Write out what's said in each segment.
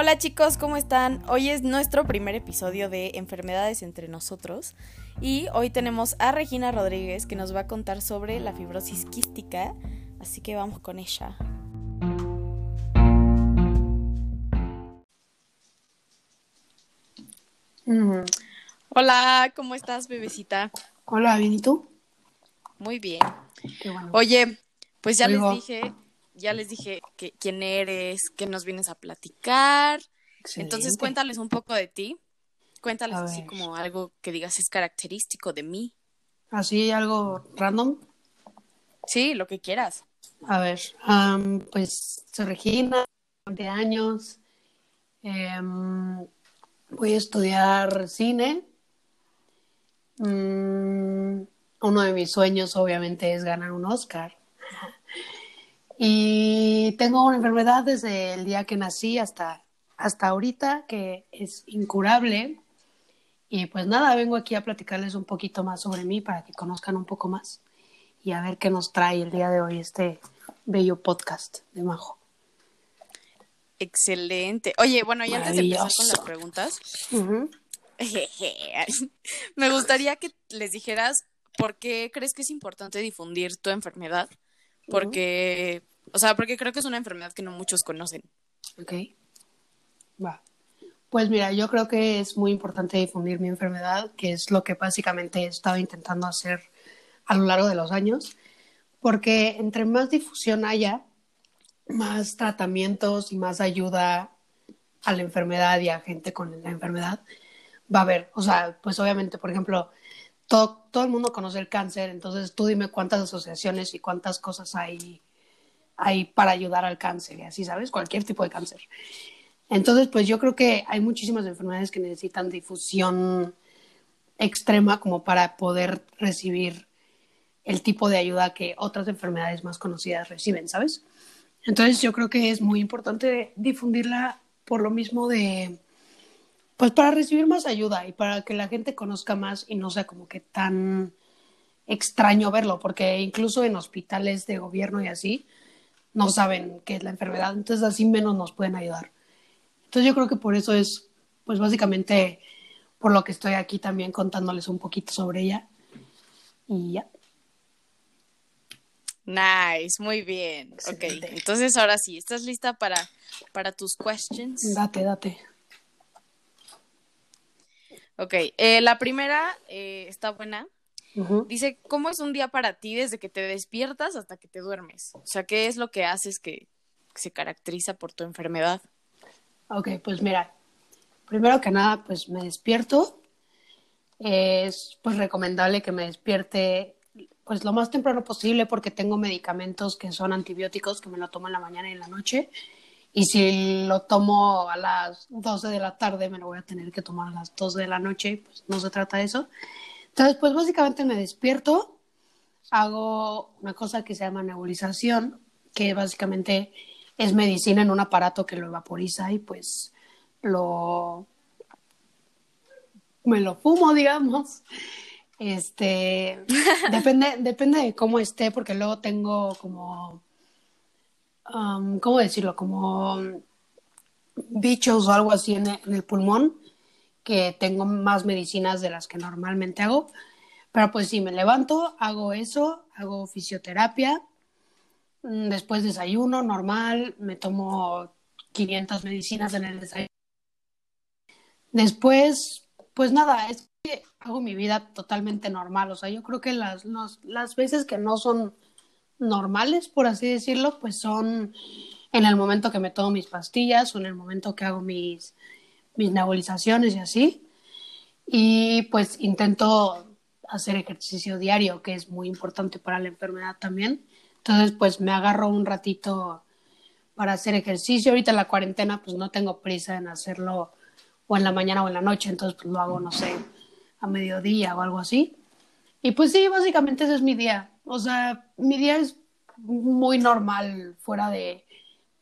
Hola chicos, ¿cómo están? Hoy es nuestro primer episodio de Enfermedades entre nosotros y hoy tenemos a Regina Rodríguez que nos va a contar sobre la fibrosis quística, así que vamos con ella. Mm, Hola, ¿cómo estás, bebecita? Hola, ¿bien y tú? Muy bien. Qué bueno. Oye, pues ya les dije, ya les dije que, quién eres, que nos vienes a platicar. Entonces cuéntales un poco de ti. Cuéntales A así ver. como algo que digas es característico de mí. Así algo random. Sí, lo que quieras. A ver, am, pues soy Regina, 20 años. Em, voy a estudiar cine. Mm, uno de mis sueños, obviamente, es ganar un Oscar. Y tengo una enfermedad desde el día que nací hasta, hasta ahorita, que es incurable. Y pues nada, vengo aquí a platicarles un poquito más sobre mí para que conozcan un poco más y a ver qué nos trae el día de hoy este bello podcast de Majo. Excelente. Oye, bueno, y antes de empezar con las preguntas, me gustaría que les dijeras por qué crees que es importante difundir tu enfermedad. Porque, o sea, porque creo que es una enfermedad que no muchos conocen. Ok. Va. Pues mira, yo creo que es muy importante difundir mi enfermedad, que es lo que básicamente he estado intentando hacer a lo largo de los años, porque entre más difusión haya, más tratamientos y más ayuda a la enfermedad y a gente con la enfermedad va a haber. O sea, pues obviamente, por ejemplo, todo, todo el mundo conoce el cáncer, entonces tú dime cuántas asociaciones y cuántas cosas hay, hay para ayudar al cáncer y así, ¿sabes? Cualquier tipo de cáncer. Entonces, pues yo creo que hay muchísimas enfermedades que necesitan difusión extrema como para poder recibir el tipo de ayuda que otras enfermedades más conocidas reciben, ¿sabes? Entonces yo creo que es muy importante difundirla por lo mismo de, pues para recibir más ayuda y para que la gente conozca más y no sea como que tan extraño verlo, porque incluso en hospitales de gobierno y así no saben qué es la enfermedad, entonces así menos nos pueden ayudar. Entonces yo creo que por eso es, pues básicamente por lo que estoy aquí también contándoles un poquito sobre ella. Y ya. Nice, muy bien. Ok, Excelente. entonces ahora sí, ¿estás lista para, para tus questions? Date, date. Ok, eh, la primera eh, está buena. Ujú. Dice, ¿cómo es un día para ti desde que te despiertas hasta que te duermes? O sea, ¿qué es lo que haces que se caracteriza por tu enfermedad? Ok, pues mira, primero que nada, pues me despierto. Es pues recomendable que me despierte pues lo más temprano posible porque tengo medicamentos que son antibióticos que me lo tomo en la mañana y en la noche. Y si lo tomo a las 12 de la tarde, me lo voy a tener que tomar a las 12 de la noche, pues no se trata de eso. Entonces, pues básicamente me despierto, hago una cosa que se llama nebulización, que básicamente es medicina en un aparato que lo evaporiza y pues lo me lo fumo, digamos. Este depende, depende de cómo esté, porque luego tengo como um, ¿cómo decirlo? como bichos o algo así en el, en el pulmón, que tengo más medicinas de las que normalmente hago. Pero pues sí, me levanto, hago eso, hago fisioterapia, Mm, Después desayuno normal, me tomo 500 medicinas en el desayuno. Después, pues nada, es que hago mi vida totalmente normal. O sea, yo creo que las, los- las veces que no son normales, por así decirlo, pues son en el momento que me tomo mis pastillas o en el momento que hago mis, mis nebulizaciones y así. Y pues intento hacer ejercicio diario, que es muy importante para la enfermedad también. Entonces, pues me agarro un ratito para hacer ejercicio. Ahorita en la cuarentena, pues no tengo prisa en hacerlo o en la mañana o en la noche, entonces pues lo hago, no sé, a mediodía o algo así. Y pues sí, básicamente ese es mi día. O sea, mi día es muy normal fuera de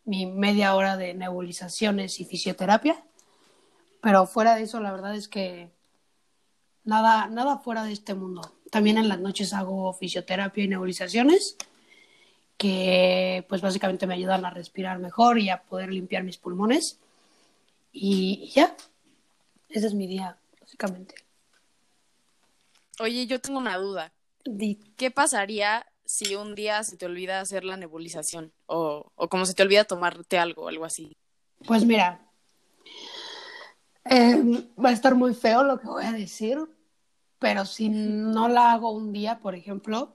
mi media hora de nebulizaciones y fisioterapia. Pero fuera de eso, la verdad es que nada, nada fuera de este mundo. También en las noches hago fisioterapia y nebulizaciones que pues básicamente me ayudan a respirar mejor y a poder limpiar mis pulmones. y ya. Ese es mi día, básicamente. Oye, yo tengo una duda. ¿Qué pasaría si un día se te olvida hacer la nebulización? O, o como se te olvida tomarte algo, algo así. Pues mira, eh, va a estar muy feo lo que voy a decir, pero si no la hago un día, por ejemplo,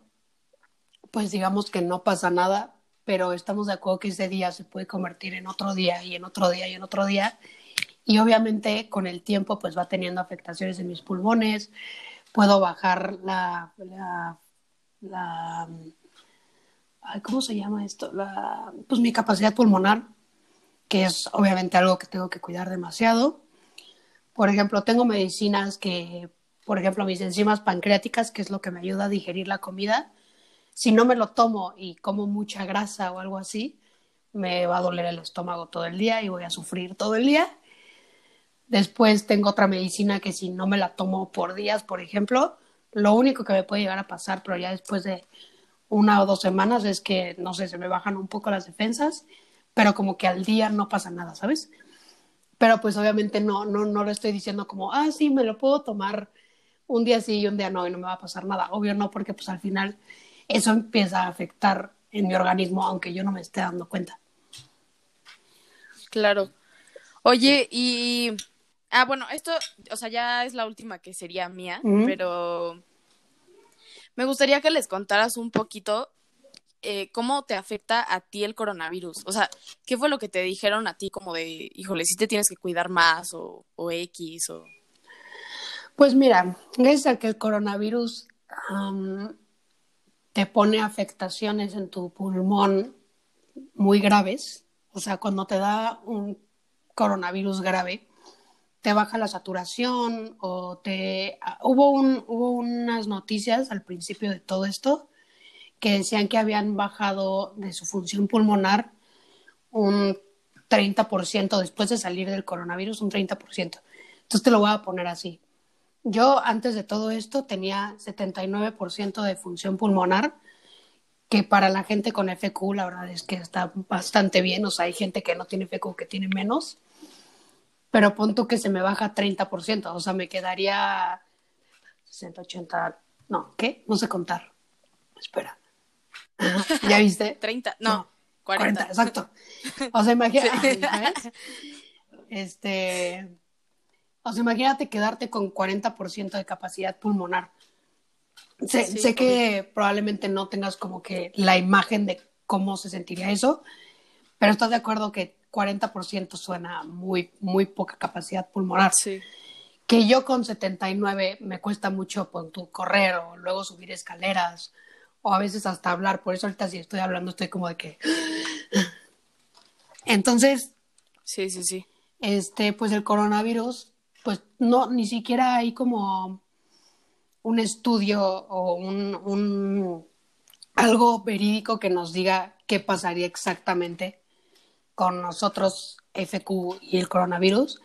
pues digamos que no pasa nada, pero estamos de acuerdo que ese día se puede convertir en otro día y en otro día y en otro día. Y obviamente con el tiempo pues va teniendo afectaciones en mis pulmones, puedo bajar la, la, ¿cómo se llama esto? Pues mi capacidad pulmonar, que es obviamente algo que tengo que cuidar demasiado. Por ejemplo, tengo medicinas que, por ejemplo, mis enzimas pancreáticas, que es lo que me ayuda a digerir la comida, si no me lo tomo y como mucha grasa o algo así, me va a doler el estómago todo el día y voy a sufrir todo el día. Después tengo otra medicina que si no me la tomo por días, por ejemplo, lo único que me puede llegar a pasar, pero ya después de una o dos semanas es que, no sé, se me bajan un poco las defensas, pero como que al día no pasa nada, ¿sabes? Pero pues obviamente no, no, no lo estoy diciendo como, ah, sí, me lo puedo tomar un día sí y un día no y no me va a pasar nada. Obvio no, porque pues al final eso empieza a afectar en mi organismo, aunque yo no me esté dando cuenta. Claro. Oye, y Ah, bueno, esto, o sea, ya es la última que sería mía, pero me gustaría que les contaras un poquito eh, cómo te afecta a ti el coronavirus. O sea, ¿qué fue lo que te dijeron a ti como de, híjole, si te tienes que cuidar más o, o X o... Pues mira, gracias a que el coronavirus te pone afectaciones en tu pulmón muy graves, o sea, cuando te da un coronavirus grave, te baja la saturación o te... Ah, hubo, un, hubo unas noticias al principio de todo esto que decían que habían bajado de su función pulmonar un 30% después de salir del coronavirus, un 30%. Entonces te lo voy a poner así. Yo antes de todo esto tenía 79% de función pulmonar, que para la gente con FQ la verdad es que está bastante bien, o sea, hay gente que no tiene FQ que tiene menos pero punto que se me baja 30%, o sea, me quedaría 60, 80, no, ¿qué? No sé contar. Espera. ¿Ya viste? 30, no, 40. exacto. O sea, imagínate, Este, o sea, imagínate quedarte con 40% de capacidad pulmonar. Sé, sé que probablemente no tengas como que la imagen de cómo se sentiría eso, pero estás de acuerdo que 40% suena muy, muy poca capacidad pulmonar. Sí. Que yo con 79 me cuesta mucho correr o luego subir escaleras o a veces hasta hablar. Por eso ahorita si estoy hablando estoy como de que... Entonces... Sí, sí, sí. Este, pues el coronavirus, pues no, ni siquiera hay como un estudio o un, un algo verídico que nos diga qué pasaría exactamente con nosotros FQ y el coronavirus,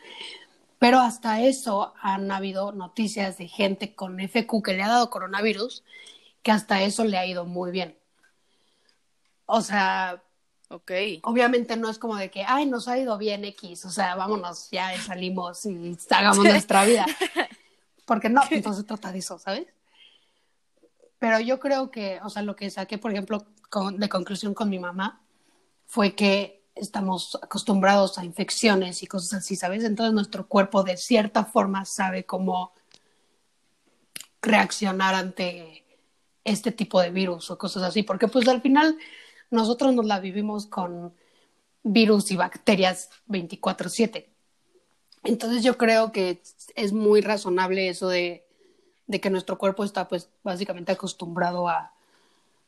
pero hasta eso han habido noticias de gente con FQ que le ha dado coronavirus, que hasta eso le ha ido muy bien. O sea, okay. obviamente no es como de que, ay, nos ha ido bien X, o sea, vámonos, ya salimos y hagamos nuestra vida. Porque no, entonces trata de eso, ¿sabes? Pero yo creo que, o sea, lo que saqué, por ejemplo, de conclusión con mi mamá, fue que estamos acostumbrados a infecciones y cosas así, ¿sabes? Entonces nuestro cuerpo de cierta forma sabe cómo reaccionar ante este tipo de virus o cosas así, porque pues al final nosotros nos la vivimos con virus y bacterias 24/7. Entonces yo creo que es muy razonable eso de, de, que nuestro cuerpo está pues básicamente acostumbrado a,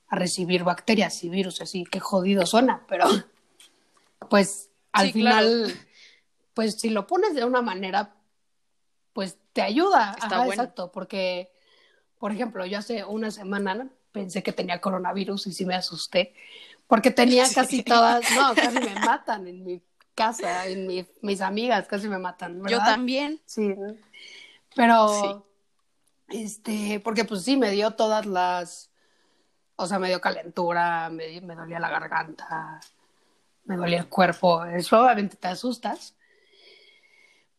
a recibir bacterias y virus, así que jodido suena, pero pues al final, pues si lo pones de una manera, pues te ayuda. Está exacto, porque, por ejemplo, yo hace una semana pensé que tenía coronavirus y sí me asusté, porque tenía casi todas, no, casi me matan en mi casa, en mi, mis amigas casi me matan. ¿verdad? Yo también. Sí, pero, este, porque pues sí, me dio todas las, o sea, me dio calentura, me, me dolía la garganta, me dolía el cuerpo, eso obviamente te asustas.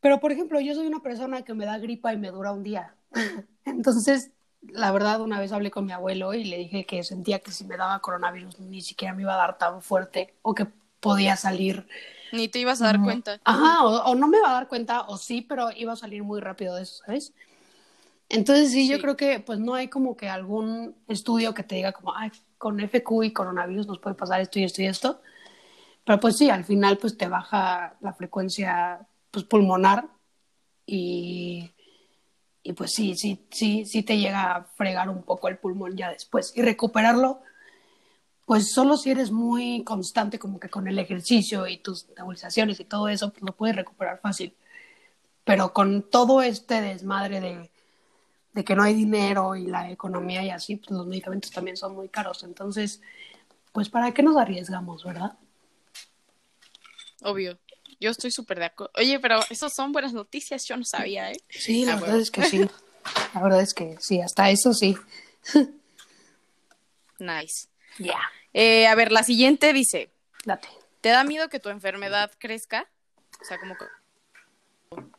Pero, por ejemplo, yo soy una persona que me da gripa y me dura un día. Entonces, la verdad, una vez hablé con mi abuelo y le dije que sentía que si me daba coronavirus ni siquiera me iba a dar tan fuerte o que podía salir. Ni te ibas a dar cuenta. Ajá, o, no me iba a dar cuenta, o sí, pero iba a salir muy rápido de eso, ¿sabes? Entonces sí, yo creo que pues no hay como que algún estudio que te diga como, ay, con FQ y coronavirus nos puede pasar esto y esto y esto. Pero pues sí, al final pues te baja la frecuencia pues pulmonar y, y pues sí, sí, sí, sí te llega a fregar un poco el pulmón ya después. Y recuperarlo, pues solo si eres muy constante como que con el ejercicio y tus nebulizaciones y todo eso, pues lo puedes recuperar fácil. Pero con todo este desmadre de de que no hay dinero y la economía y así, pues los medicamentos también son muy caros. Entonces, pues ¿para qué nos arriesgamos, verdad? Obvio. Yo estoy súper de acuerdo. Oye, pero esas son buenas noticias, yo no sabía, ¿eh? Sí, la ah, verdad es que sí. La verdad es que sí, hasta eso sí. nice. Ya. Eh, a ver, la siguiente dice. Date. ¿Te da miedo que tu enfermedad crezca? O sea, como...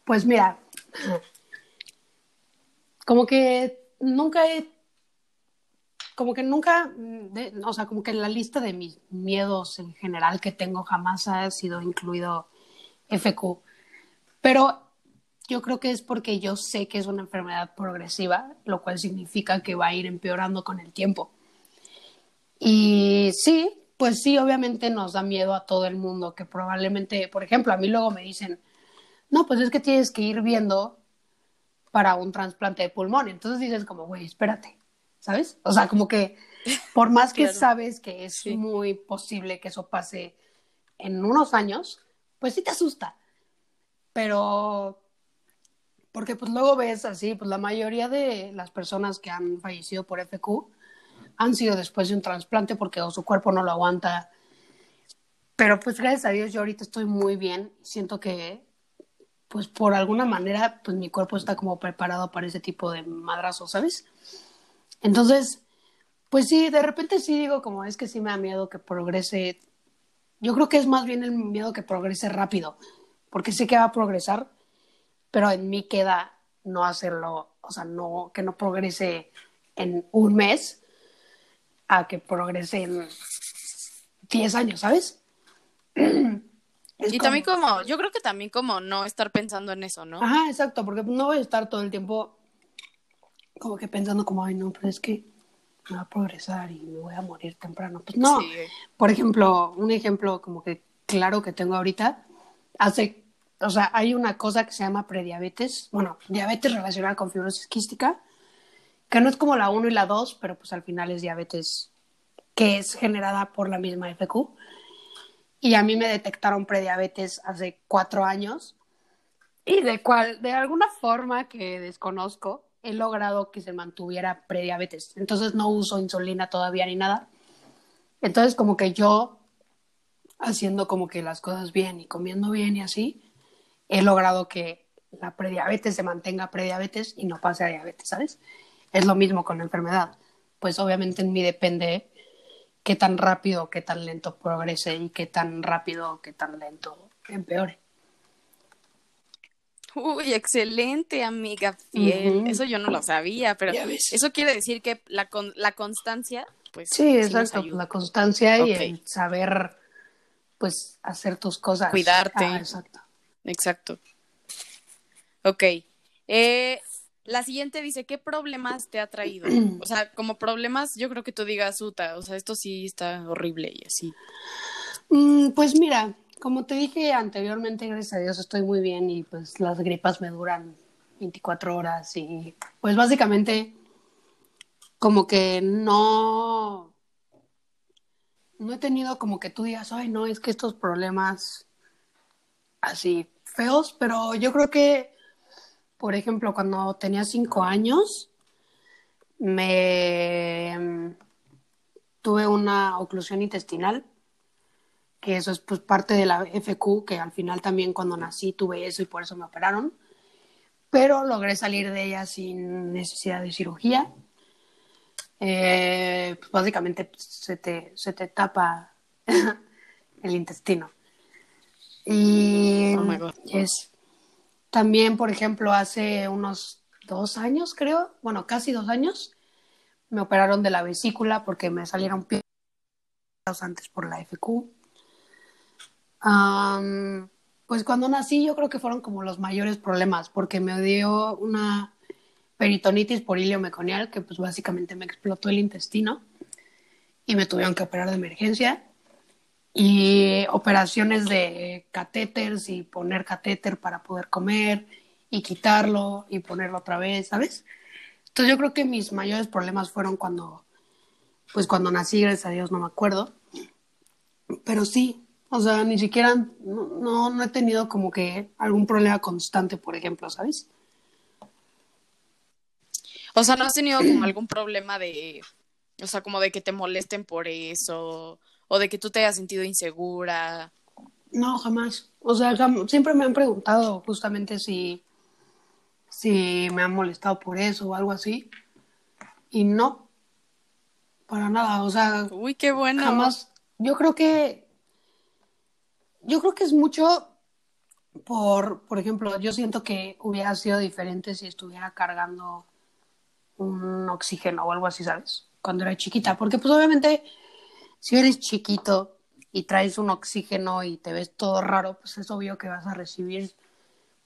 Pues mira, como que nunca he, como que nunca, o sea, como que en la lista de mis miedos en general que tengo jamás ha sido incluido FQ. Pero yo creo que es porque yo sé que es una enfermedad progresiva, lo cual significa que va a ir empeorando con el tiempo. Y sí, pues sí, obviamente nos da miedo a todo el mundo, que probablemente, por ejemplo, a mí luego me dicen, no, pues es que tienes que ir viendo para un trasplante de pulmón. Entonces dices como, güey, espérate, ¿sabes? O sea, como que por más que sabes que es muy posible que eso pase en unos años, pues sí te asusta. Pero, porque pues luego ves así, pues la mayoría de las personas que han fallecido por FQ han sido después de un trasplante porque su cuerpo no lo aguanta. Pero pues gracias a Dios yo ahorita estoy muy bien. Siento que pues por alguna manera, pues mi cuerpo está como preparado para ese tipo de madrazos, ¿sabes? Entonces, pues sí, de repente sí digo como es que sí me da miedo que progrese. Yo creo que es más bien el miedo que progrese rápido, porque sé que va a progresar, pero en mí queda no hacerlo, o sea, no que no progrese en un mes a que progrese en 10 años, ¿sabes? y también como, yo creo que también como no estar pensando en eso, ¿no? Ajá, exacto, porque no voy a estar todo el tiempo como que pensando como, ay, no, pero es que me va a progresar y me voy a morir temprano. Pues no. Por ejemplo, un ejemplo como que claro que tengo ahorita, hace, o sea, hay una cosa que se llama prediabetes, bueno, diabetes relacionada con fibrosis quística, que no es como la 1 y la 2, pero pues al final es diabetes que es generada por la misma FQ y a mí me detectaron prediabetes hace cuatro años y de cual, de alguna forma que desconozco, he logrado que se mantuviera prediabetes. Entonces no uso insulina todavía ni nada. Entonces como que yo, haciendo como que las cosas bien y comiendo bien y así, he logrado que la prediabetes se mantenga prediabetes y no pase a diabetes, ¿sabes? Es lo mismo con la enfermedad. Pues obviamente en mí depende qué tan rápido, qué tan lento progrese y qué tan rápido, qué tan lento empeore. Uy, excelente, amiga fiel. Eso yo no lo sabía, pero eso quiere decir que la, con, la constancia, pues. Sí, exacto, la constancia y el saber, pues, hacer tus cosas. Cuidarte. Ah, exacto. Exacto. Ok. Eh, la siguiente dice, ¿qué problemas te ha traído? O sea, como problemas, yo creo que tú digas, Uta, o sea, esto sí está horrible y así. Mm, pues mira, como te dije anteriormente, gracias a Dios estoy muy bien y pues las gripas me duran 24 horas y pues básicamente como que no, no he tenido como que tú digas, ay, no, es que estos problemas así feos, pero yo creo que por ejemplo, cuando tenía cinco años, me tuve una oclusión intestinal, que eso es pues parte de la FQ, que al final también cuando nací tuve eso y por eso me operaron, pero logré salir de ella sin necesidad de cirugía. Eh, pues básicamente pues, se, te, se te tapa el intestino. Y oh God. También, por ejemplo, hace unos dos años, creo, bueno, casi dos años, me operaron de la vesícula porque me salieron piedras antes por la FQ. Am, pues cuando nací yo creo que fueron como los mayores problemas porque me dio una peritonitis por hilio meconial que pues básicamente me explotó el intestino y me tuvieron que operar de emergencia y operaciones de catéteres y poner catéter para poder comer y quitarlo y ponerlo otra vez, ¿sabes? Entonces yo creo que mis mayores problemas fueron cuando, pues cuando nací, gracias a Dios no me acuerdo, pero sí, o sea, ni siquiera, no, no, no he tenido como que algún problema constante, por ejemplo, ¿sabes? O sea, ¿no has tenido como algún problema de, o sea, como de que te molesten por eso, o de que tú te hayas sentido insegura? No, jamás. O sea, siempre me han preguntado justamente si, si me han molestado por eso o algo así. Y no, para nada. O sea, Uy, qué bueno. jamás. Yo creo que, yo creo que es mucho por, por ejemplo, yo siento que hubiera sido diferente si estuviera cargando un oxígeno o algo así, ¿sabes? Cuando era chiquita. Porque pues obviamente si eres chiquito y traes un oxígeno y te ves todo raro, pues es obvio que vas a recibir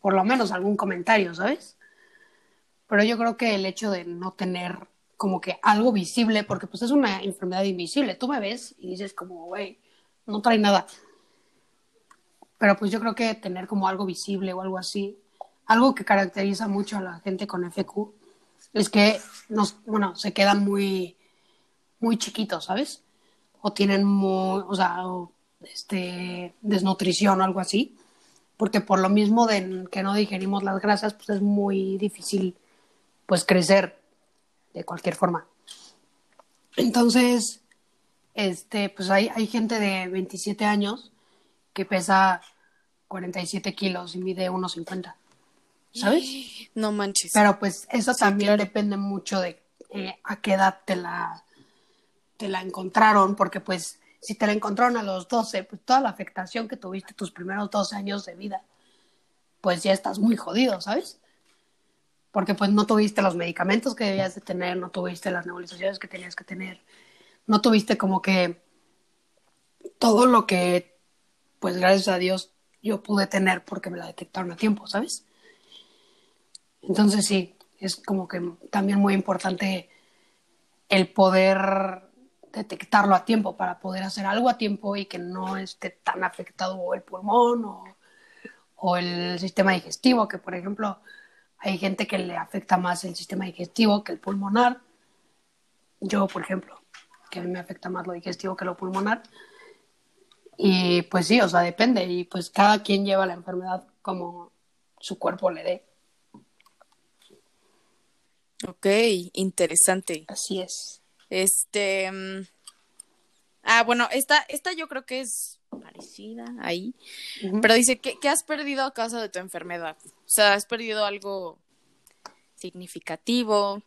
por lo menos algún comentario, ¿sabes? Pero yo creo que el hecho de no tener como que algo visible, porque pues es una enfermedad invisible, tú me ves y dices como, güey, no trae nada. Pero pues yo creo que tener como algo visible o algo así, algo que caracteriza mucho a la gente con FQ, es que nos, bueno, se quedan muy, muy chiquitos, ¿sabes? O tienen muy, o sea, este, desnutrición o algo así, porque por lo mismo de que no digerimos las grasas, pues es muy difícil, pues, crecer de cualquier forma. Entonces, este, pues hay, hay gente de 27 años que pesa 47 kilos y mide 1,50, ¿sabes? No manches. Pero pues eso también claro. depende mucho de eh, a qué edad te la, te la encontraron, porque pues si te la encontraron a los 12, pues toda la afectación que tuviste tus primeros 12 años de vida, pues ya estás muy jodido, ¿sabes? Porque pues no tuviste los medicamentos que debías de tener, no tuviste las nebulizaciones que tenías que tener, no tuviste como que todo lo que, pues gracias a Dios, yo pude tener porque me la detectaron a tiempo, ¿sabes? Entonces sí, es como que también muy importante el poder detectarlo a tiempo para poder hacer algo a tiempo y que no esté tan afectado el pulmón o, o el sistema digestivo, que por ejemplo hay gente que le afecta más el sistema digestivo que el pulmonar. Yo, por ejemplo, que a mí me afecta más lo digestivo que lo pulmonar. Y pues sí, o sea, depende. Y pues cada quien lleva la enfermedad como su cuerpo le dé. Ok, interesante. Así es. Este. mm, Ah, bueno, esta, esta yo creo que es parecida ahí. Pero dice, ¿qué, qué has perdido a causa de tu enfermedad? O sea, ¿has perdido algo significativo?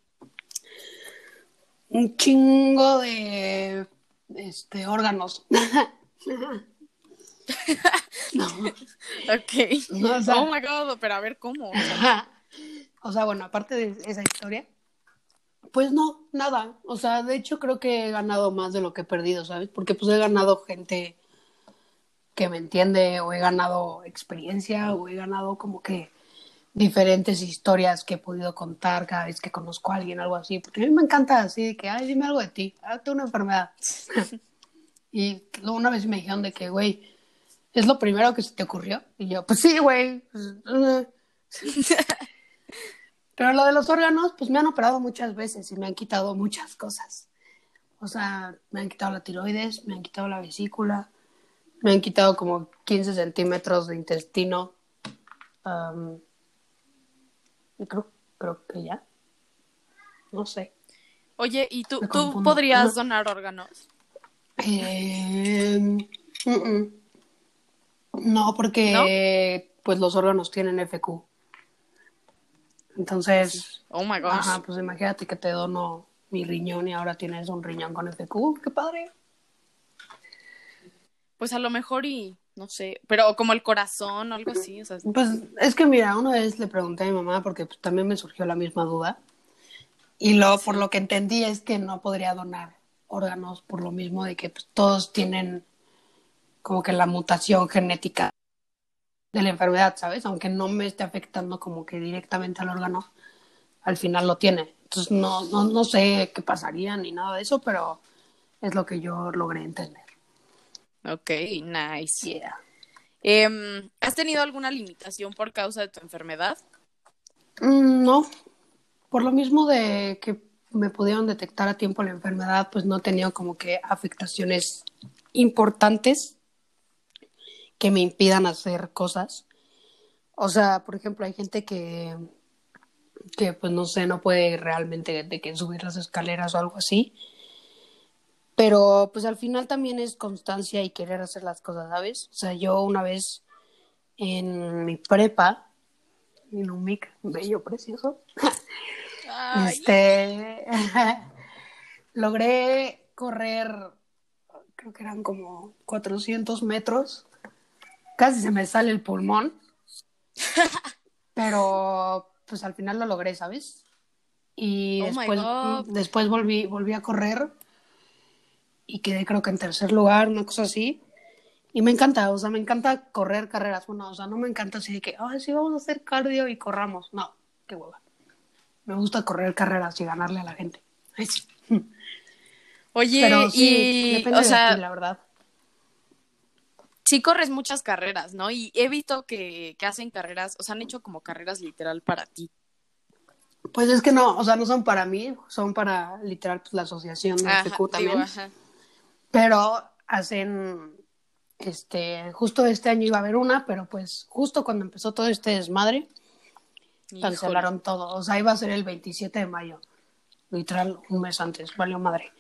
un chingo de este órganos. no, Ok. no, o sea, oh my god, pero a ver cómo. O sea, bueno, aparte de esa historia, pues no, nada. O sea, de hecho creo que he ganado más de lo que he perdido, ¿sabes? Porque pues he ganado gente que me entiende o he ganado experiencia o he ganado como que diferentes historias que he podido contar cada vez que conozco a alguien, algo así. Porque a mí me encanta así de que, ay, dime algo de ti, tengo una enfermedad. y una vez me dijeron de que, güey, ¿es lo primero que se te ocurrió? Y yo, pues sí, güey. pues, eh. Pero lo de los órganos, pues me han operado muchas veces y me han quitado muchas cosas. O sea, me han quitado la tiroides, me han quitado la vesícula, me han quitado como 15 centímetros de intestino. Y creo, creo que ya. No sé. Oye, ¿y tú, tú podrías donar órganos? Eh, mm, mm. No, porque pues los órganos tienen FQ. Entonces, Oh my gosh. ajá, pues imagínate que te dono mi riñón y ahora tienes un riñón con FQ. ¡Qué padre! Pues a lo mejor y no sé, pero como el corazón o algo así, o sea, Pues es que mira, una vez le pregunté a mi mamá porque pues, también me surgió la misma duda. Y lo, por lo que entendí es que no podría donar órganos por lo mismo de que pues, todos tienen como que la mutación genética de la enfermedad, ¿sabes? Aunque no me esté afectando como que directamente al órgano, al final lo tiene. Entonces no, no, no sé qué pasaría ni nada de eso, pero es lo que yo logré entender. ok, nice. Yeah. Em, ¿Has tenido alguna limitación por causa de tu enfermedad? Mm, no, por lo mismo de que me pudieron detectar a tiempo la enfermedad, pues no he tenido como que afectaciones importantes que me impidan hacer cosas. O sea, por ejemplo, hay gente que, que pues no sé, no puede realmente de que subir las escaleras o algo así. Pero pues al final también es constancia y querer hacer las cosas, ¿sabes? O sea, yo una vez en mi prepa, en un mic bello, precioso, Ay, este, logré correr, creo que eran como 400 metros. Casi se me sale el pulmón. Pero pues al final lo logré, ¿sabes? Y Oh después, después volví, volví a correr y quedé creo que en tercer lugar, una cosa así. Y me encanta, o sea, me encanta correr carreras. Bueno, o sea, no me encanta así de que, ay, sí, vamos a hacer cardio y corramos. No, qué hueva. Me gusta correr carreras y ganarle a la gente. Oye, Pero sí, y, depende o de ti, la verdad. sí corres muchas carreras, ¿no? Y he visto que, que hacen carreras, o sea, han hecho como carreras literal para ti. Pues es que no, o sea, no son para mí, son para literal pues, la asociación de Ajá, FQ digo, también. ajá. Pero hacen, este, justo este año iba a haber una, pero pues justo cuando empezó todo este desmadre. Cancelaron todo. O sea, iba a ser el 27 de mayo, literal un mes antes, valió madre.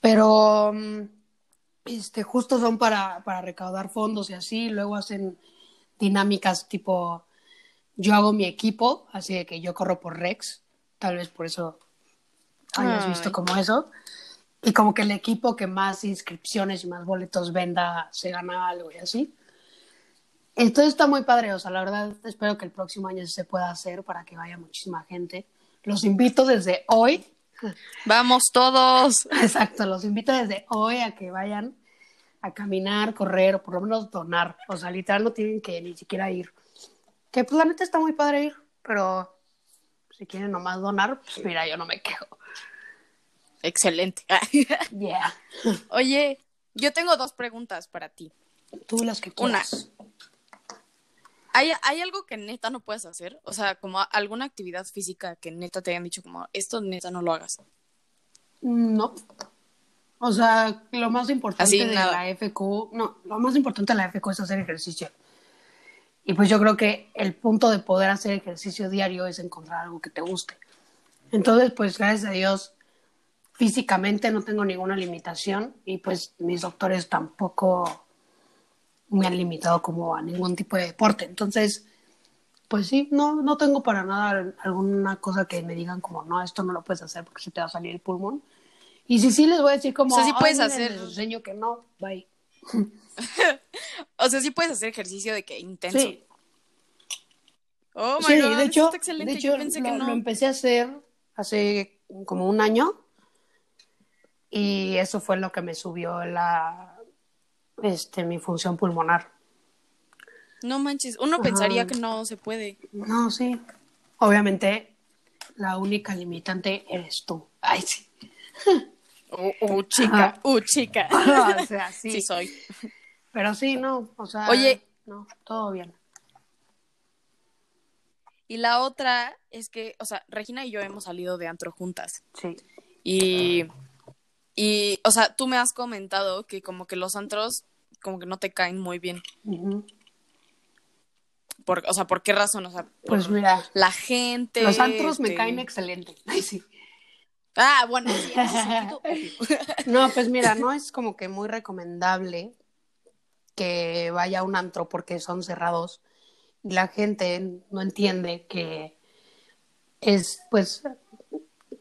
Pero, mm, este, justo son para, para recaudar fondos y así, luego hacen dinámicas tipo, yo hago mi equipo, así de que yo corro por Rex, tal vez por eso hayas Ay. visto como eso. Y como que el equipo que más inscripciones y más boletos venda se gana algo y así. Entonces está muy padre, o sea, la verdad espero que el próximo año se pueda hacer para que vaya muchísima gente. Los invito desde hoy, Vamos todos. exacto, los invito desde hoy a que vayan a caminar, correr o por lo menos donar. O sea, literal no tienen que ni siquiera ir. Que pues la neta está muy padre ir, pero si quieren nomás donar, pues mira, yo no me quejo. Excelente. Yeah. Oye, yo tengo dos preguntas para ti. Tú las que Una. ¿Hay, ¿Hay algo que neta no puedes hacer? O sea, como alguna actividad física que neta te hayan dicho como, esto neta no lo hagas. No. O sea, lo más importante Así, de nada. la FQ, no, lo más importante de la FQ es hacer ejercicio. Y pues yo creo que el punto de poder hacer ejercicio diario es encontrar algo que te guste. Entonces, pues gracias a Dios, físicamente no tengo ninguna limitación y pues mis doctores tampoco me han limitado como a ningún tipo de deporte. Entonces, pues sí, no, no tengo para nada alguna cosa que me digan como, no, esto no lo puedes hacer porque se te va a salir el pulmón. Y si sí, les voy a decir como, O sea, sí "Ay, puedes miren, hacer- Les enseño que no, bye. O sea, sí puedes hacer ejercicio de que intenso. Sí, Oh my sí, god, de eso hecho, está excelente. de hecho Yo pensé lo, que no. lo empecé a hacer hace como un año y eso fue lo que me subió la, este, mi función pulmonar. No manches, uno Ajá. pensaría que no se puede. No, sí. Obviamente, la única limitante eres tú. Ay, sí. Uh, uh, chica, uh, chica. o sea, sí. Sí soy. Pero sí, no, o sea. Oye. No, todo bien. Y la otra es que, o sea, Regina y yo hemos salido de antro juntas. Sí. Y, y, o sea, tú me has comentado que como que los antros como que no te caen muy bien. Por, o sea, ¿por qué razón? O sea, por Pues mira, la gente. los antros me este- caen excelente. Ay, sí. Ah, bueno, sí. No, pues mira, no es como que muy recomendable que vaya a un antro porque son cerrados. La gente no entiende que es, pues,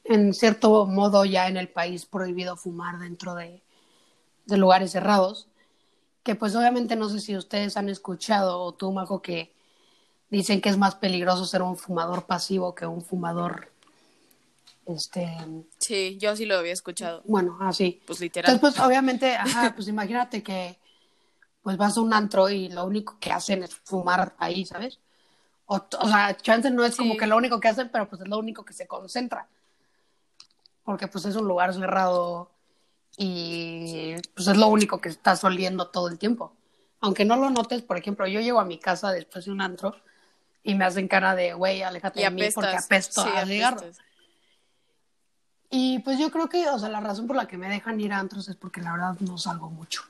en cierto modo ya en el país prohibido fumar dentro de, de lugares cerrados. que pues obviamente no sé si ustedes han escuchado o tú, Majo, que dicen que es más peligroso ser un fumador pasivo que un fumador, este... Sí, yo sí lo había escuchado. Bueno, así. Pues literal. Entonces, pues obviamente, ajá, pues imagínate que pues vas a un antro y lo único que hacen es fumar ahí, ¿sabes? O, o sea, chance no es como Sí. que lo único que hacen, pero pues es lo único que se concentra. Porque pues es un lugar cerrado y pues es lo único que estás oliendo todo el tiempo. Aunque no lo notes, por ejemplo, yo llego a mi casa después de un antro y me hacen cara de, güey, aléjate de mí porque apesto Sí, a apestas. Y pues yo creo que, o sea, la razón por la que me dejan ir a antros es porque la verdad no salgo mucho.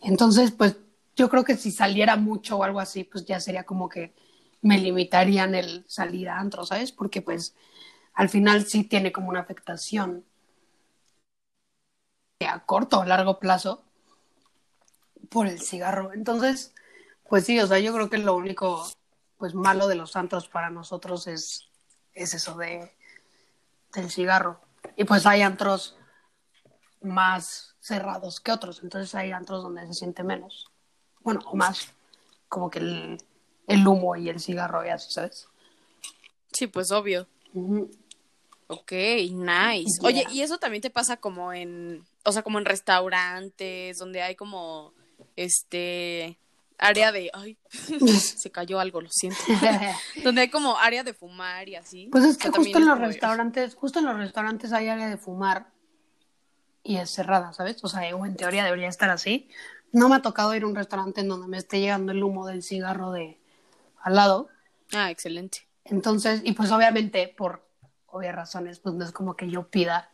Entonces, pues yo creo que si saliera mucho o algo así, pues ya sería como que me limitarían el salir a antros, ¿sabes? Porque pues al final sí tiene como una afectación a corto o largo plazo por el cigarro. Entonces, pues sí, o sea, yo creo que lo único pues malo de los antros para nosotros es, es eso de del cigarro. Y pues hay antros más cerrados que otros, entonces hay antros donde se siente menos. Bueno, o más, como que el, el humo y el cigarro y así, ¿sabes? Sí, pues obvio. Ok, nice. Oye, ¿y eso también te pasa como en, o sea, como en restaurantes, donde hay como, este, área de, ay, se cayó algo, lo siento. donde hay como área de fumar y así. Pues es que justo en los restaurantes, justo en los restaurantes hay área de fumar y es cerrada, ¿sabes? O sea, o en teoría debería estar así. No me ha tocado ir a un restaurante en donde me esté llegando el humo del cigarro de al lado. Ah, excelente. Entonces, y pues obviamente por obvias razones, pues no es como que yo pida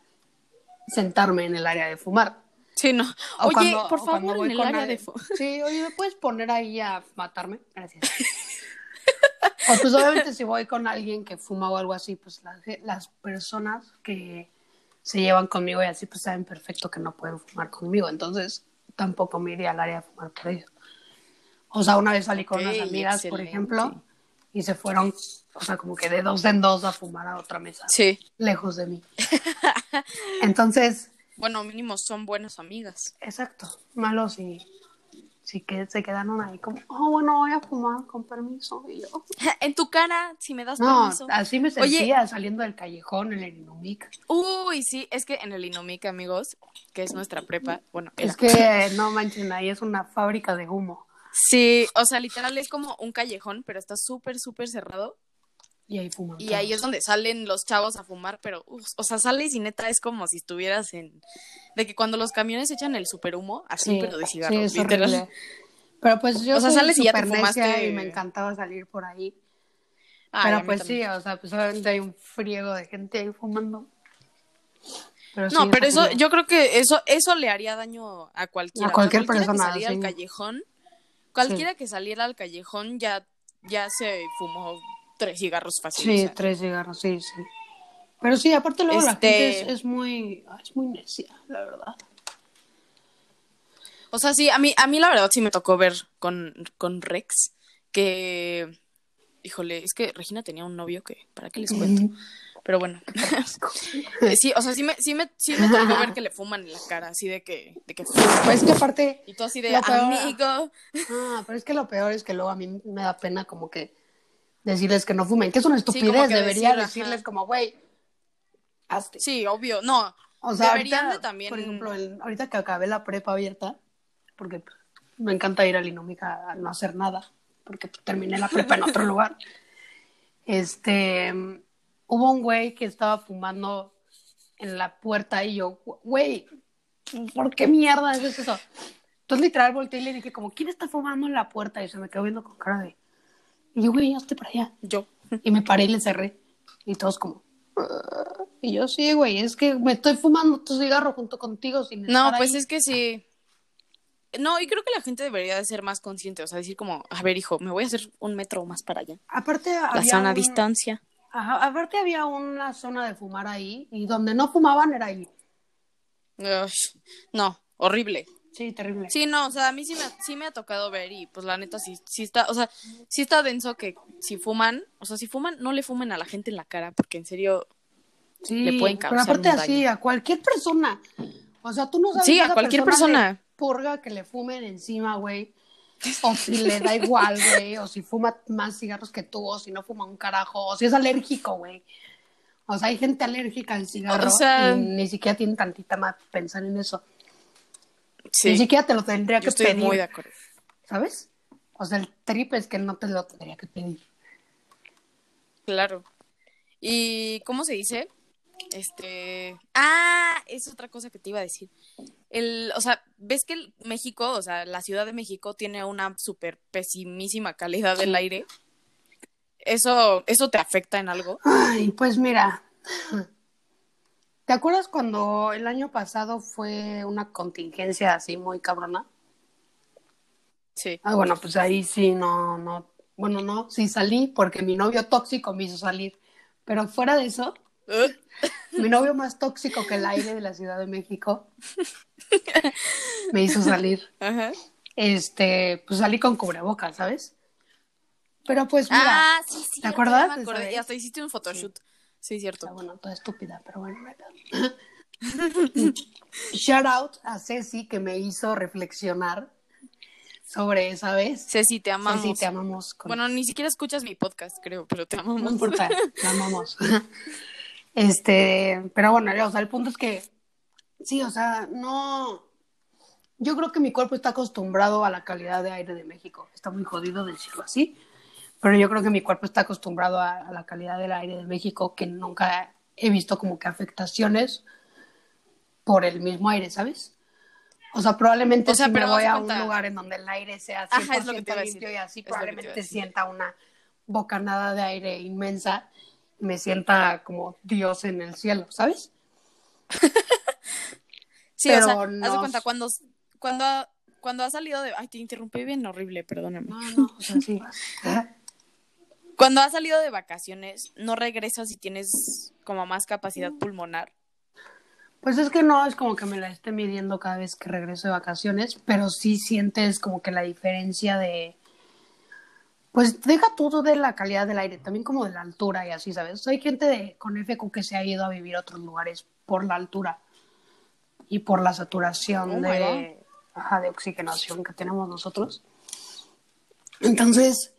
sentarme en el área de fumar. Sí, no. O Oye, cuando- por favor, en el área de fu- Sí, oye, ¿me puedes poner ahí a matarme? Gracias. o pues obviamente si voy con alguien que fuma o algo así, pues las, las personas que se llevan conmigo y así, pues saben perfecto que no pueden fumar conmigo. Entonces, tampoco me iría al área de fumar por ellos. O sea, una vez salí con Ok, unas amigas, por ejemplo, y se fueron, o sea, como que de dos en dos a fumar a otra mesa, Sí. lejos de mí. Entonces, Bueno, mínimo son buenas amigas. Exacto, malos y sí que se quedaron ahí como, oh, bueno, voy a fumar con permiso. Y yo, en tu cara, si me das no, permiso. así me Oye. sentía saliendo del callejón en el Inumic. Uy, sí, es que en el Inomic, amigos, que es nuestra prepa, bueno, era. Es que no manchen, ahí es una fábrica de humo. Sí, o sea, literal es como un callejón, pero está súper, súper cerrado. Y ahí fuman. Y ahí es donde salen los chavos a fumar, pero, uf, o sea, sales y neta es como si estuvieras en... De que cuando los camiones echan el super humo, así, Sí, pero de sí, cigarros, es literal. Pero pues yo O sea, sales y ya te fumaste- y me encantaba salir por ahí. Ay, pero pues también. sí, o sea, pues obviamente hay un friego de gente ahí fumando. Pero sí, No, pero eso, yo creo que eso, eso le haría daño a cualquiera. A cualquier O sea, cualquiera persona, que saliera sí. al callejón, cualquiera que saliera al callejón ya, ya se fumó tres cigarros fácil. Sí, o sea. tres cigarros, sí, sí. Pero sí, aparte luego la Este- gente es, es muy, es muy necia, la verdad. O sea, sí, a mí, a mí la verdad sí me tocó ver con, con Rex que, híjole, es que Regina tenía un novio que, ¿para qué les cuento? Pero bueno, Eh, sí, o sea, sí me, sí me, sí me tocó ver que le fuman en la cara, así de que, de que Pues es que aparte, y tú así de amigo. ah, pero es que lo peor es que luego a mí me da pena como que decirles que no fumen, que es una estupidez, debería decir, ajá. decirles como, güey, hazte. Sí, obvio, no. O sea, deberían ahorita, de también- por ejemplo, el- ahorita que acabé la prepa abierta, porque me encanta ir a Linómica a no hacer nada, porque terminé la prepa en otro lugar. Este, hubo un güey que estaba fumando en la puerta y yo, güey, ¿por qué mierda es eso? Entonces literal volteé y le dije como, ¿quién está fumando en la puerta? Y se me quedó viendo con cara de, y yo, güey, hazte para allá. Yo. Y me paré y le cerré. Y todos como... "Ah". Y yo, sí, güey, es que me estoy fumando tu cigarro junto contigo sin No, pues ahí". es que sí. No, y creo que la gente debería de ser más consciente, o sea, decir como, a ver, hijo, me voy a hacer un metro más para allá. Aparte La había sana un- distancia. Ajá, aparte había una zona de fumar ahí y donde no fumaban era ahí. No, horrible. Sí, terrible. Sí, no, o sea, a mí sí me, sí me ha tocado ver y pues la neta sí, sí está, o sea, sí está denso que si fuman, o sea, si fuman, no le fumen a la gente en la cara, porque en serio, Sí, le pueden pero causar aparte un así, daño. a cualquier persona. O sea, tú no sabes sí, a cualquier persona persona, purga que le fumen encima, güey. O si le da igual, güey. O si fuma más cigarros que tú, o si no fuma un carajo. O si es alérgico, güey. O sea, hay gente alérgica al cigarro O sea- y ni siquiera tienen tantita más pensar en eso. Sí, Ni siquiera te lo tendría yo que estoy pedir, muy de acuerdo. ¿sabes? O sea, el trip es que no te lo tendría que pedir. Claro. ¿Y cómo se dice? Este. Ah, es otra cosa que te iba a decir. El, o sea, ves que el México, o sea, la Ciudad de México tiene una súper pesimísima calidad del aire. ¿Eso, ¿Eso te afecta en algo? Ay, pues mira. ¿Te acuerdas cuando el año pasado fue una contingencia así muy cabrona? Sí. Ah, bueno, pues ahí sí, no, no, bueno, no, sí salí porque mi novio tóxico me hizo salir. Pero fuera de eso, mi novio más tóxico que el aire de la Ciudad de México me hizo salir. Ajá. Este, pues salí con cubrebocas, ¿sabes? Pero pues mira, ah, sí, sí. ¿te acuerdas Me de acordé. esa vez? Y hasta hiciste un photoshoot. Sí, cierto. está bueno, toda estúpida, pero bueno, no. Shout out a Ceci que me hizo reflexionar sobre esa vez. Ceci, te amamos. Ceci, te amamos. con- Bueno, ni siquiera escuchas mi podcast, creo, pero te No amamos. importa, la amamos. Este, pero bueno, o sea, el punto es que sí, o sea, no. Yo creo que mi cuerpo está acostumbrado a la calidad de aire de México. Está muy jodido decirlo así, pero yo creo que mi cuerpo está acostumbrado a, a la calidad del aire de México, que nunca he visto como que afectaciones por el mismo aire, ¿sabes? O sea, probablemente O sea, si pero me voy a un lugar en donde el aire sea 100% Ajá, es lo que te limpio decir. y así, Es probablemente sienta una bocanada de aire inmensa, me sienta como Dios en el cielo, ¿sabes? Sí, Pero o sea, haz de no- cuenta, cuando, cuando, cuando has salido de... Ay, te interrumpí bien horrible, perdóname. No, no, o sea, sí. Cuando has salido de vacaciones, ¿no regresas y tienes como más capacidad pulmonar? Pues es que no es como que me la esté midiendo cada vez que regreso de vacaciones, pero sí sientes como que la diferencia de. Pues deja todo de la calidad del aire, también como de la altura y así, ¿sabes? Hay gente de, con FQ que se ha ido a vivir a otros lugares por la altura y por la saturación Oh de, ajá, de oxigenación que tenemos nosotros. Entonces,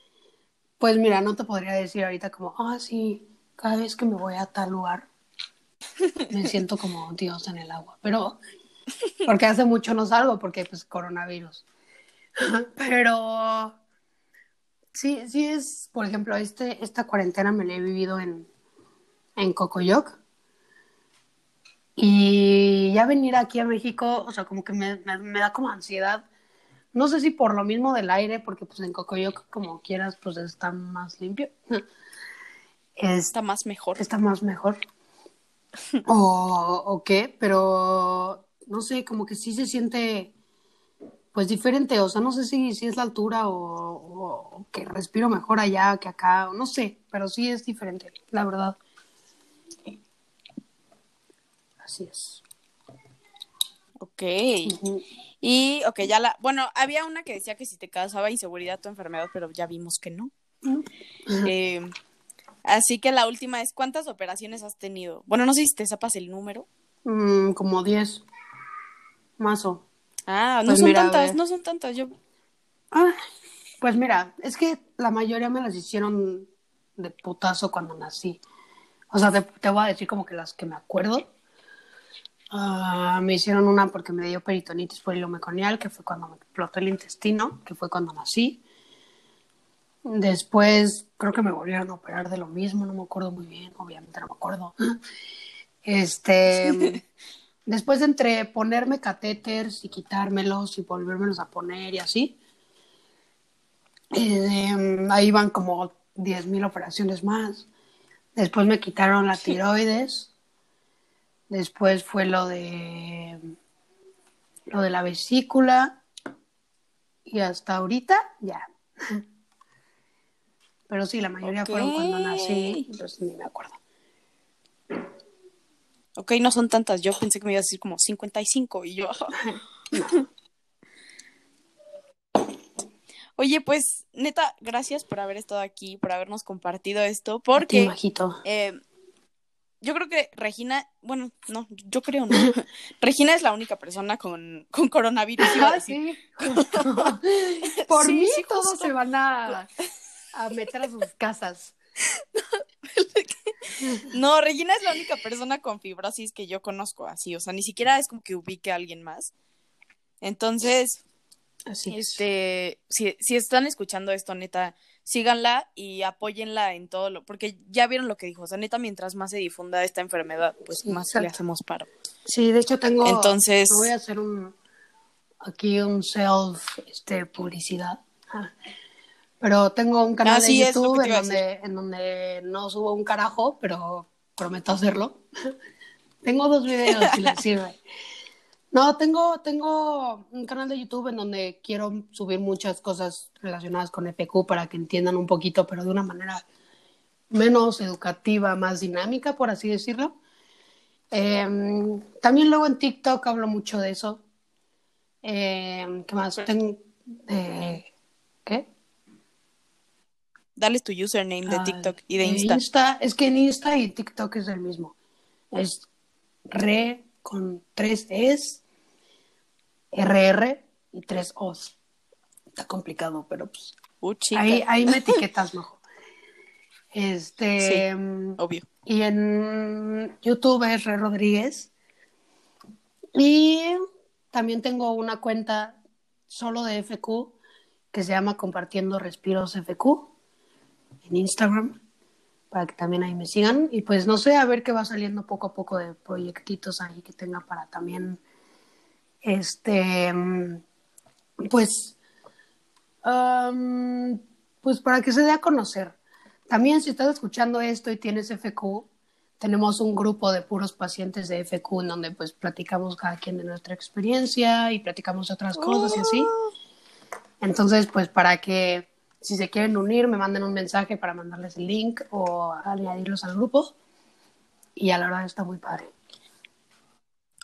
pues mira, no te podría decir ahorita como, ah, sí, cada vez que me voy a tal lugar, me siento como Dios en el agua, pero porque hace mucho no salgo porque pues coronavirus. Pero sí, sí es, por ejemplo, este, esta cuarentena me la he vivido en, en Cocoyoc. Y ya venir aquí a México, o sea, como que me, me- me da como ansiedad. No sé si por lo mismo del aire, porque pues en Cocoyoc, como quieras, pues está más limpio. Es- Está más mejor. está más mejor. o, o qué, pero no sé, como que sí se siente pues diferente, o sea, no sé si, si es la altura o, o- o que respiro mejor allá que acá, o no sé, pero sí es diferente, la verdad. Así es. Ok. Y, ok, ya la... Bueno, había una que decía que si te causaba inseguridad tu enfermedad, pero ya vimos que no. Eh, así que la última es, ¿cuántas operaciones has tenido? Bueno, no sé si te sepas el número. Mm, como 10. Mazo. Ah, no Pues son mira, tantas, no son tantas. Yo... Ah, pues mira, es que la mayoría me las hicieron de putazo cuando nací. O sea, te, te voy a decir como que las que me acuerdo. Ah, me hicieron una porque me dio peritonitis por hilo meconial, que fue cuando me explotó el intestino, que fue cuando nací. Después creo que me volvieron a operar de lo mismo, no me acuerdo muy bien, obviamente no me acuerdo. Este, después entre ponerme catéteres y quitármelos y volvérmelos a poner y así, eh, ahí van como 10.000 operaciones más. Después me quitaron la tiroides. Después fue lo de lo de la vesícula. Y hasta ahorita ya. Pero sí, la mayoría fueron cuando nací, pues ni me acuerdo. Ok, no son tantas. Yo pensé que me iba a decir como 55 y yo... Oye, pues, neta, gracias por haber estado aquí, por habernos compartido esto, ti, porque eh, yo creo que Regina, bueno, no, yo creo no. Regina es la única persona con, con coronavirus. iba a Ah, sí, justo. Por Sí, mí sí, todos justo. se van a, a meter a sus casas. No, Regina es la única persona con fibrosis que yo conozco así, o sea, ni siquiera es como que ubique a alguien más. Entonces, Así es. este, si, si están escuchando esto, neta, síganla y apóyenla en todo lo, porque ya vieron lo que dijo, o sea, neta, mientras más se difunda esta enfermedad, pues Sí, más exacto. le hacemos paro. Sí, de hecho tengo. Entonces- voy a hacer un. Aquí un self este, publicidad. Pero tengo un canal Ah, de YouTube en donde, en donde no subo un carajo, pero prometo hacerlo. tengo dos videos si les sirve. No, tengo, tengo un canal de YouTube en donde quiero subir muchas cosas relacionadas con FQ para que entiendan un poquito, pero de una manera menos educativa, más dinámica, por así decirlo. Eh, también luego en TikTok hablo mucho de eso. Eh, ¿Qué más? Tengo, eh, ¿Qué? Dale tu username de Ah, TikTok y de en Insta. Es que en Insta y TikTok es el mismo. Es re con tres es, RR y tres os. Está complicado, pero pues Uh, ahí, ahí me etiquetas mejor. Este. Sí. mm, Obvio. Y en YouTube es Re Rodríguez. Y también tengo una cuenta solo de FQ que se llama Compartiendo Respiros FQ en Instagram para que también ahí me sigan. Y pues no sé, a ver qué va saliendo poco a poco de proyectitos ahí que tenga para también, este, pues, pues para que se dé a conocer. También si estás escuchando esto y tienes FQ, tenemos un grupo de puros pacientes de FQ en donde pues platicamos cada quien de nuestra experiencia y platicamos otras cosas y así. Entonces, pues para que si se quieren unir, me manden un mensaje para mandarles el link o añadirlos al grupo. Y a la verdad está muy padre.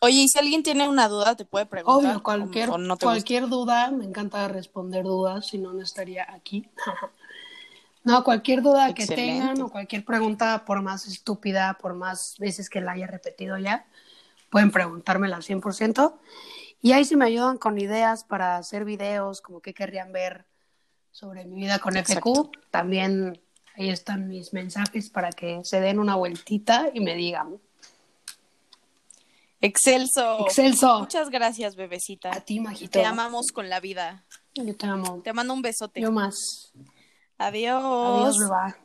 Oye, y si alguien tiene una duda, te puede preguntar. Obvio, cualquier, o- no gusta? duda, me encanta responder dudas, si no, no estaría aquí. no, cualquier duda que tengan o cualquier pregunta, por más estúpida, por más veces que la haya repetido ya, pueden preguntármela al 100%. Y ahí si me ayudan con ideas para hacer videos, como qué querrían ver sobre mi vida con Exacto. FQ, también ahí están mis mensajes para que se den una vueltita y me digan. Excelso. Excelso. Muchas gracias, bebecita. A ti, Majito. Te amamos con la vida. Yo te amo. Te mando un besote. Yo más. Adiós. Adiós, beba.